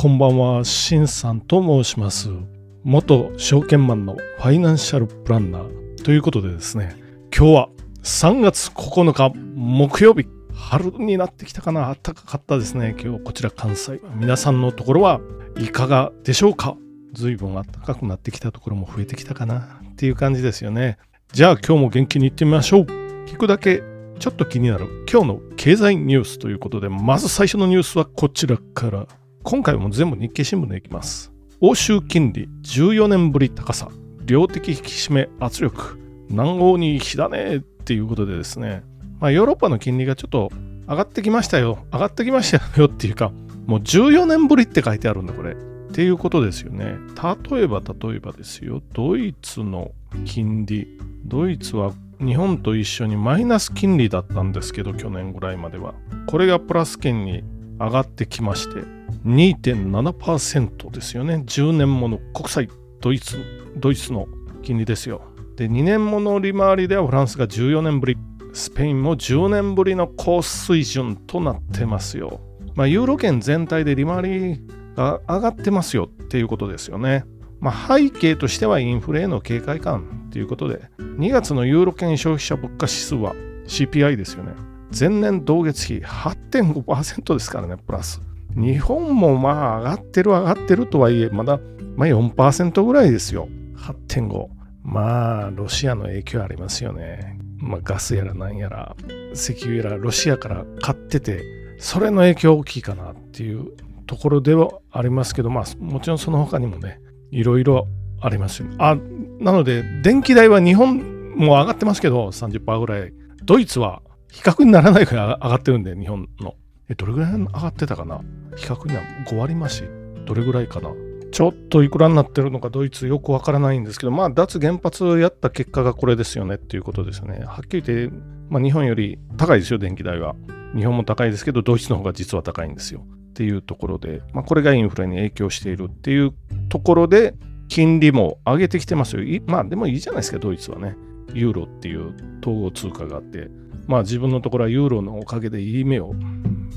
こんばんは、しんさんと申します。元証券マンのファイナンシャルプランナーということでですね、今日は3月9日木曜日、春になってきたかな、暖かかったですね。今日こちら関西。皆さんのところはいかがでしょうか随分暖かくなってきたところも増えてきたかなっていう感じですよね。じゃあ今日も元気にいってみましょう。聞くだけちょっと気になる今日の経済ニュースということで、まず最初のニュースはこちらから。今回も全部日経新聞でいきます。欧州金利14年ぶり高さ、量的引き締め圧力、南欧に火だねっていうことでですね、まあ、ヨーロッパの金利がちょっと上がってきましたよ、上がってきましたよっていうか、もう14年ぶりって書いてあるんだ、これ。っていうことですよね。例えば、例えばですよ、ドイツの金利、ドイツは日本と一緒にマイナス金利だったんですけど、去年ぐらいまでは。これがプラス圏に上がってきまして、2.7%ですよね。10年もの国債ドイツ、ドイツの金利ですよ。で、2年もの利回りではフランスが14年ぶり、スペインも10年ぶりの高水準となってますよ。まあ、ユーロ圏全体で利回りが上がってますよっていうことですよね。まあ、背景としてはインフレへの警戒感ということで、2月のユーロ圏消費者物価指数は CPI ですよね。前年同月比8.5%ですからね、プラス。日本もまあ上がってる上がってるとはいえ、まだ、まあ、4%ぐらいですよ。8.5。まあ、ロシアの影響ありますよね。まあ、ガスやらなんやら、石油やらロシアから買ってて、それの影響大きいかなっていうところではありますけど、まあ、もちろんその他にもね、いろいろありますよ、ね。あ、なので、電気代は日本も上がってますけど、30%ぐらい。ドイツは比較にならないくらい上がってるんで、日本の。え、どれぐらい上がってたかな？比較には5割増し。どれぐらいかな？ちょっといくらになってるのかドイツよくわからないんですけど、まあ脱原発やった結果がこれですよねっていうことですよね。はっきり言って、まあ日本より高いですよ、電気代は。日本も高いですけど、ドイツの方が実は高いんですよ。っていうところで、まあこれがインフレに影響しているっていうところで、金利も上げてきてますよ。まあでもいいじゃないですか、ドイツはね。ユーロっていう統合通貨があって、まあ自分のところはユーロのおかげでいい目を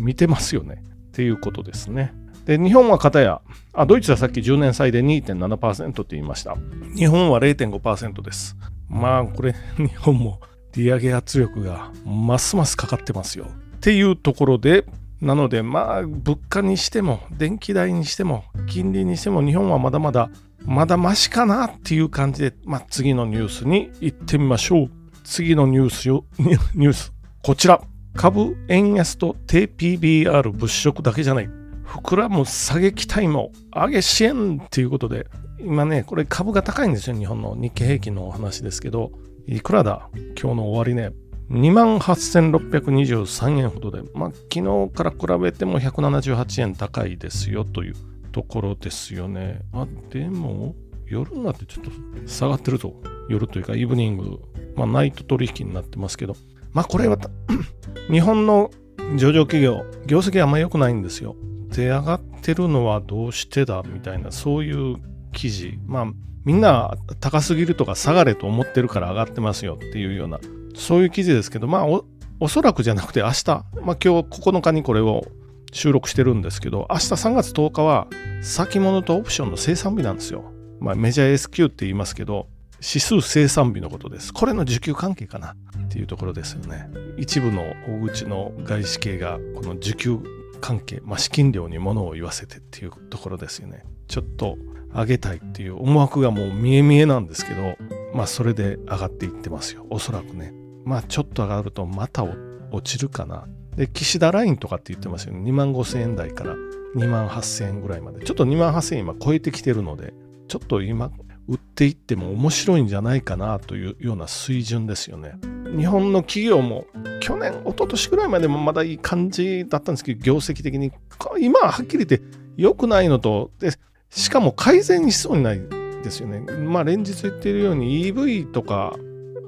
見てますよね。っていうことですね。で、日本は片や、あ、ドイツはさっき10年債で2.7%って言いました。日本は0.5%です。まあこれ、日本も利上げ圧力がますますかかってますよ。っていうところで、なのでまあ物価にしても電気代にしても金利にしても日本はまだまだまだマシかなっていう感じで、まあ、次のニュースに行ってみましょう。次のニュースよ、ニュース。こちら。株円安と低 PBR 物色だけじゃない。膨らむ下げ期待も上げ支援っていうことで、今ね、これ株が高いんですよ、日本の日経平均のお話ですけど、いくらだ？今日の終わりね。28,623円ほどで、まあ、昨日から比べても178円高いですよというところですよね。あ、でも、夜になってちょっと下がってるぞ。夜というか、イブニング、まあ、ナイト取引になってますけど、まあ、これは 日本の上場企業、業績あんまり良くないんですよ。で、上がってるのはどうしてだみたいな、そういう記事。まあ、みんな高すぎるとか下がれと思ってるから上がってますよっていうような、そういう記事ですけど、まあお、おそらくじゃなくて明日、まあ今日9日にこれを収録してるんですけど、明日3月10日は先物とオプションの生産日なんですよ。まあ、メジャー S q って言いますけど、指数生産日のことです。これの需給関係かなっていうところですよね。一部の大口の外資系がこの需給関係、まあ、資金量に物を言わせてっていうところですよね。ちょっと上げたいっていう思惑がもう見え見えなんですけど、まあそれで上がっていってますよ。おそらくね。まあちょっと上がるとまた落ちるかな。で、岸田ラインとかって言ってますよね。2万5千円台から2万8千円ぐらいまで。ちょっと2万8千円今超えてきてるので、ちょっと今売っていっても面白いんじゃないかなというような水準ですよね。日本の企業も去年、一昨年ぐらいまでもまだいい感じだったんですけど、業績的に、今ははっきり言って良くないのと、でしかも改善しそうにないですよね。まあ連日言っているように EV とか、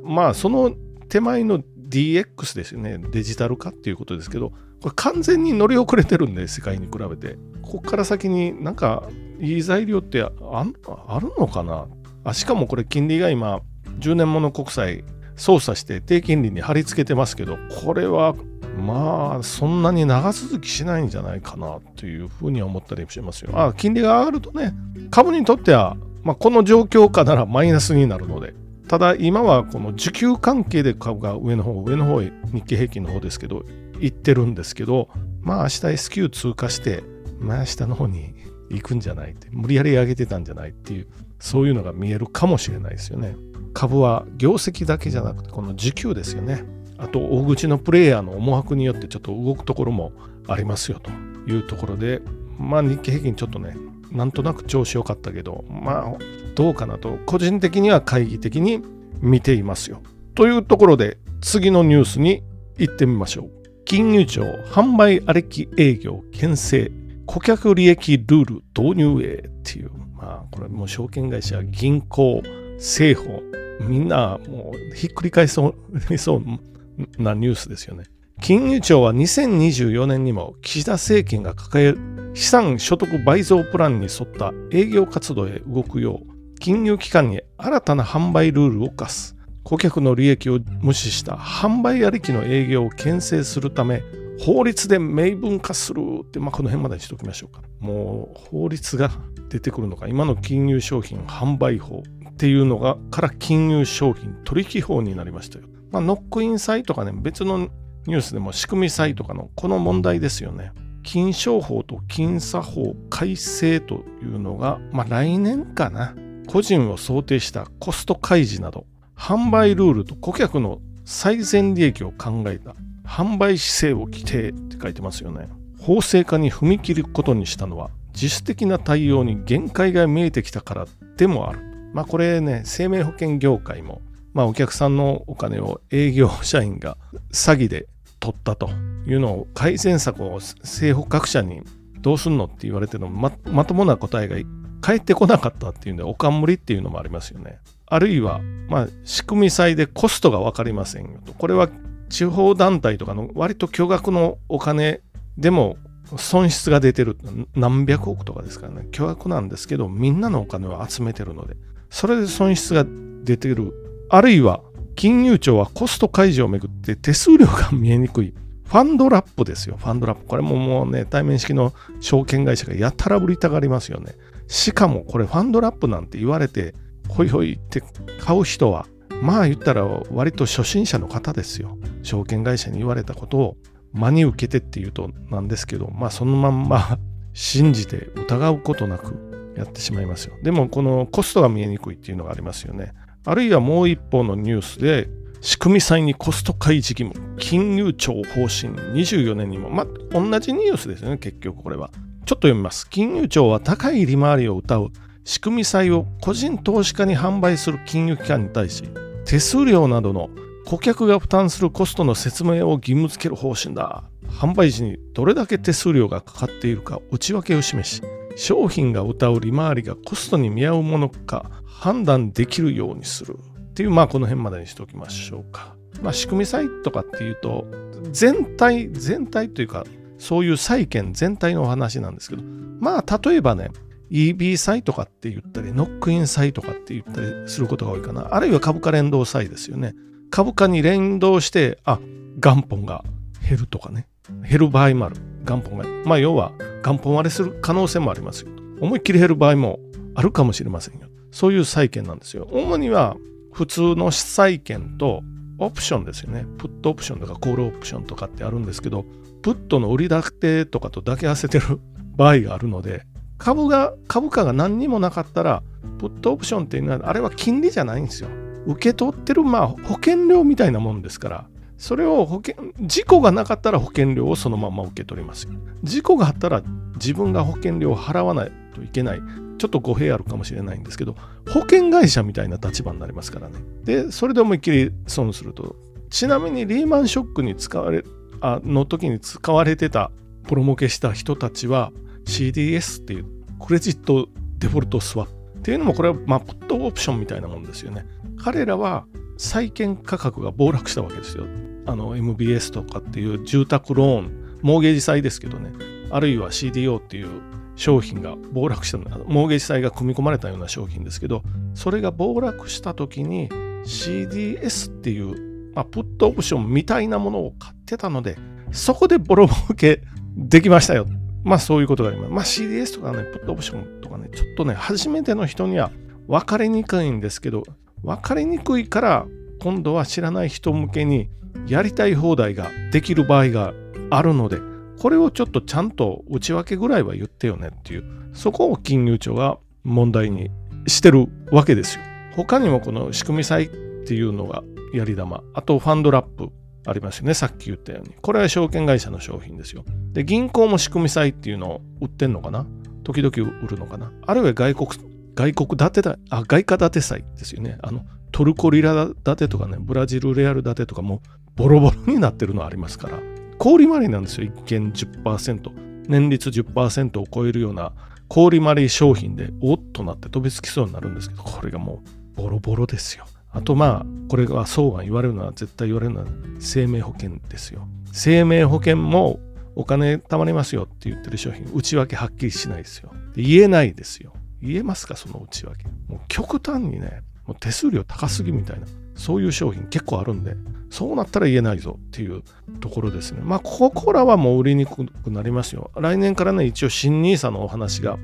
まあその手前の DX ですよね。デジタル化っていうことですけど、これ完全に乗り遅れてるんで、世界に比べて。ここから先になんかいい材料ってああるのかな？あしかもこれ金利が今10年もの国債操作して低金利に貼り付けてますけどこれはまあそんなに長続きしないんじゃないかなというふうには思ったりしますよ。あ金利が上がるとね株にとっては、まあ、この状況下ならマイナスになるのでただ今はこの需給関係で株が上の方上の方へ日経平均の方ですけど行ってるんですけどまあ明日 S q 通過してまあ下の方に行くんじゃないって無理やり上げてたんじゃないっていうそういうのが見えるかもしれないですよね。株は業績だけじゃなくてこの需給ですよね。あと大口のプレイヤーの思惑によってちょっと動くところもありますよというところでまあ日経平均ちょっとねなんとなく調子良かったけどまあどうかなと個人的には懐疑的に見ていますよ。というところで次のニュースに行ってみましょう。金融庁販売ありき営業牽制顧客利益ルール導入へっていう。まあこれもう証券会社銀行政府みんなもうひっくり返そう そうなニュースですよね。金融庁は2024年にも岸田政権が抱える資産所得倍増プランに沿った営業活動へ動くよう金融機関に新たな販売ルールを課す。顧客の利益を無視した販売ありきの営業を牽制するため法律で明文化するって、まあ、この辺までにしておきましょうか。もう法律が出てくるのか、今の金融商品販売法っていうのがから金融商品取引法になりましたよ。まあ、ノックイン債とかね、別のニュースでも仕組み債とかのこの問題ですよね。金商法と金査法改正というのが、まあ、来年かな。個人を想定したコスト開示など、販売ルールと顧客の最善利益を考えた販売姿勢を規定って書いてますよね。法制化に踏み切ることにしたのは、自主的な対応に限界が見えてきたからでもある。まあこれね、生命保険業界もまあ、お客さんのお金を営業社員が詐欺で取ったというのを改善策を政府各社にどうすんのって言われてもままともな答えが返ってこなかったっていうんでおかんむりっていうのもありますよね。あるいは、まあ、仕組み債でコストが分かりませんよと。これは地方団体とかの割と巨額のお金でも損失が出てる。何百億とかですからね。巨額なんですけどみんなのお金を集めてるので。それで損失が出てる。あるいは金融庁はコスト解除をめぐって手数料が見えにくい。ファンドラップですよ、ファンドラップ。これももうね、対面式の証券会社がやたらぶりたがりますよね。しかもこれファンドラップなんて言われて、ほいほいって買う人は、まあ言ったら割と初心者の方ですよ。証券会社に言われたことを真に受けてっていうとなんですけど、まあそのまんま信じて疑うことなくやってしまいますよ。でもこのコストが見えにくいっていうのがありますよね。あるいはもう一方のニュースで、仕組み債にコスト開示義務、金融庁方針24年にも、まあ、同じニュースですよね、結局これは。ちょっと読みます。金融庁は高い利回りを謳う仕組み債を個人投資家に販売する金融機関に対し、手数料などの顧客が負担するコストの説明を義務付ける方針だ。販売時にどれだけ手数料がかかっているか内訳を示し、商品が謳う利回りがコストに見合うものか判断できるようにするっていう、まあこの辺までにしておきましょうか。まあ仕組み債とかっていうと、全体、全体というか、そういう債券全体のお話なんですけど、まあ例えばね、EB 債とかって言ったり、ノックイン債とかって言ったりすることが多いかな。あるいは株価連動債ですよね。株価に連動して、あ、元本が減るとかね。減る場合もある。元本が。まあ要は元本割れする可能性もありますよ。思いっきり減る場合もあるかもしれませんよ。そういう債券なんですよ。主には普通の債券とオプションですよね。プットオプションとかコールオプションとかってあるんですけど、プットの売り立てとかと抱き合わせてる場合があるので、株が、株価が何にもなかったら、プットオプションっていうのは、あれは金利じゃないんですよ。受け取ってる、まあ、保険料みたいなもんですから、それを保険、事故がなかったら保険料をそのまま受け取りますよ。事故があったら自分が保険料を払わないといけない。ちょっと語弊あるかもしれないんですけど、保険会社みたいな立場になりますからね。で、それで思いっきり損すると。ちなみにリーマンショックに使われ、あの時に使われてたプロモケした人たちは CDS っていうクレジットデフォルトスワップっていうのもこれはまあプットオプションみたいなもんですよね。彼らは債券価格が暴落したわけですよ。あの MBS とかっていう住宅ローン、モーゲージ債ですけどね、あるいは CDO っていう商品が暴落したモーゲージ債が組み込まれたような商品ですけど、それが暴落した時に CDS っていう、まあ、プットオプションみたいなものを買ってたので、そこでボロ儲けできましたよ。まあそういうことがあります。まあ CDS とかね、プットオプションとかね、ちょっとね、初めての人には分かりにくいんですけど、分かりにくいから今度は知らない人向けにやりたい放題ができる場合があるので、これをちょっとちゃんと内訳ぐらいは言ってよねっていう、そこを金融庁が問題にしてるわけですよ。他にもこの仕組み債っていうのがやり玉、あとファンドラップありますよね、さっき言ったように。これは証券会社の商品ですよ。で、銀行も仕組み債っていうのを売ってんのかな？時々売るのかな？あるいは外国、外国建てだ、あ、外貨建て債ですよね。あの、トルコリラ建てとかね、ブラジルレアル建てとかもボロボロになってるのありますから、氷回りなんですよ、一見10%。年率10%を超えるような氷回り商品でおっとなって飛びつきそうになるんですけど、これがもうボロボロですよ。あとまあ、これがそうが言われるのは絶対言われるのは生命保険ですよ。生命保険もお金貯まりますよって言ってる商品、内訳はっきりしないですよ。言えないですよ。言えますか、その内訳。もう極端にね、もう手数料高すぎみたいな、そういう商品結構あるんで、そうなったら言えないぞっていうところですね。まあ、ここらはもう売りにくくなりますよ。来年からね、一応新 nisa のお話が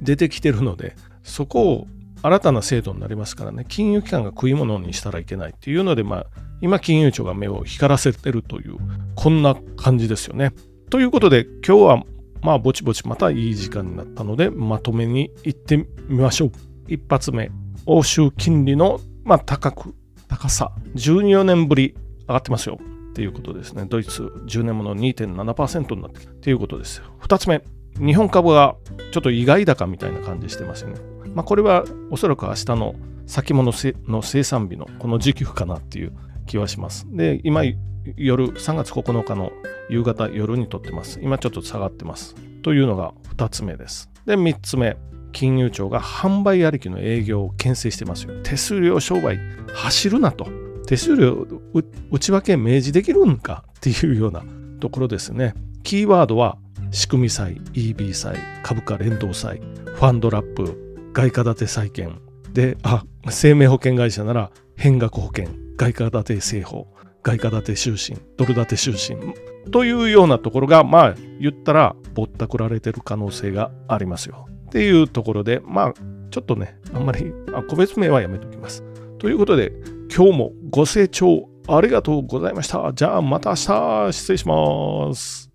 出てきてるので、そこを新たな制度になりますからね、金融機関が食い物にしたらいけないっていうので、まあ、今、金融庁が目を光らせてるという、こんな感じですよね。ということで、今日は、まあ、ぼちぼちまたいい時間になったので、まとめに行ってみましょう。一発目、欧州金利の、まあ、高く、高さ、14年ぶり上がってますよ。っていうことですね。ドイツ10年もの2.7%になってきたということですよ。2つ目、日本株がちょっと意外高みたいな感じしてますよね。まあ、これはおそらく明日の先物の生産日のこの時期かなっていう気はします。で、今夜3月9日の夕方夜にとってます。今ちょっと下がってます。というのが2つ目です。で、3つ目。金融庁が販売ありきの営業を牽制してますよ。手数料商売走るなと。手数料内訳明示できるんかっていうようなところですね。キーワードは仕組み債、EB 債、株価連動債、ファンドラップ、外貨建て債券で、あ、生命保険会社なら変額保険、外貨建て製法、外貨建て就寝、ドル建て就寝というようなところが、まあ言ったらぼったくられてる可能性がありますよ。っていうところで、まあちょっとね、あんまりあ個別名はやめときます。ということで、今日もご清聴ありがとうございました。じゃあまた明日失礼します。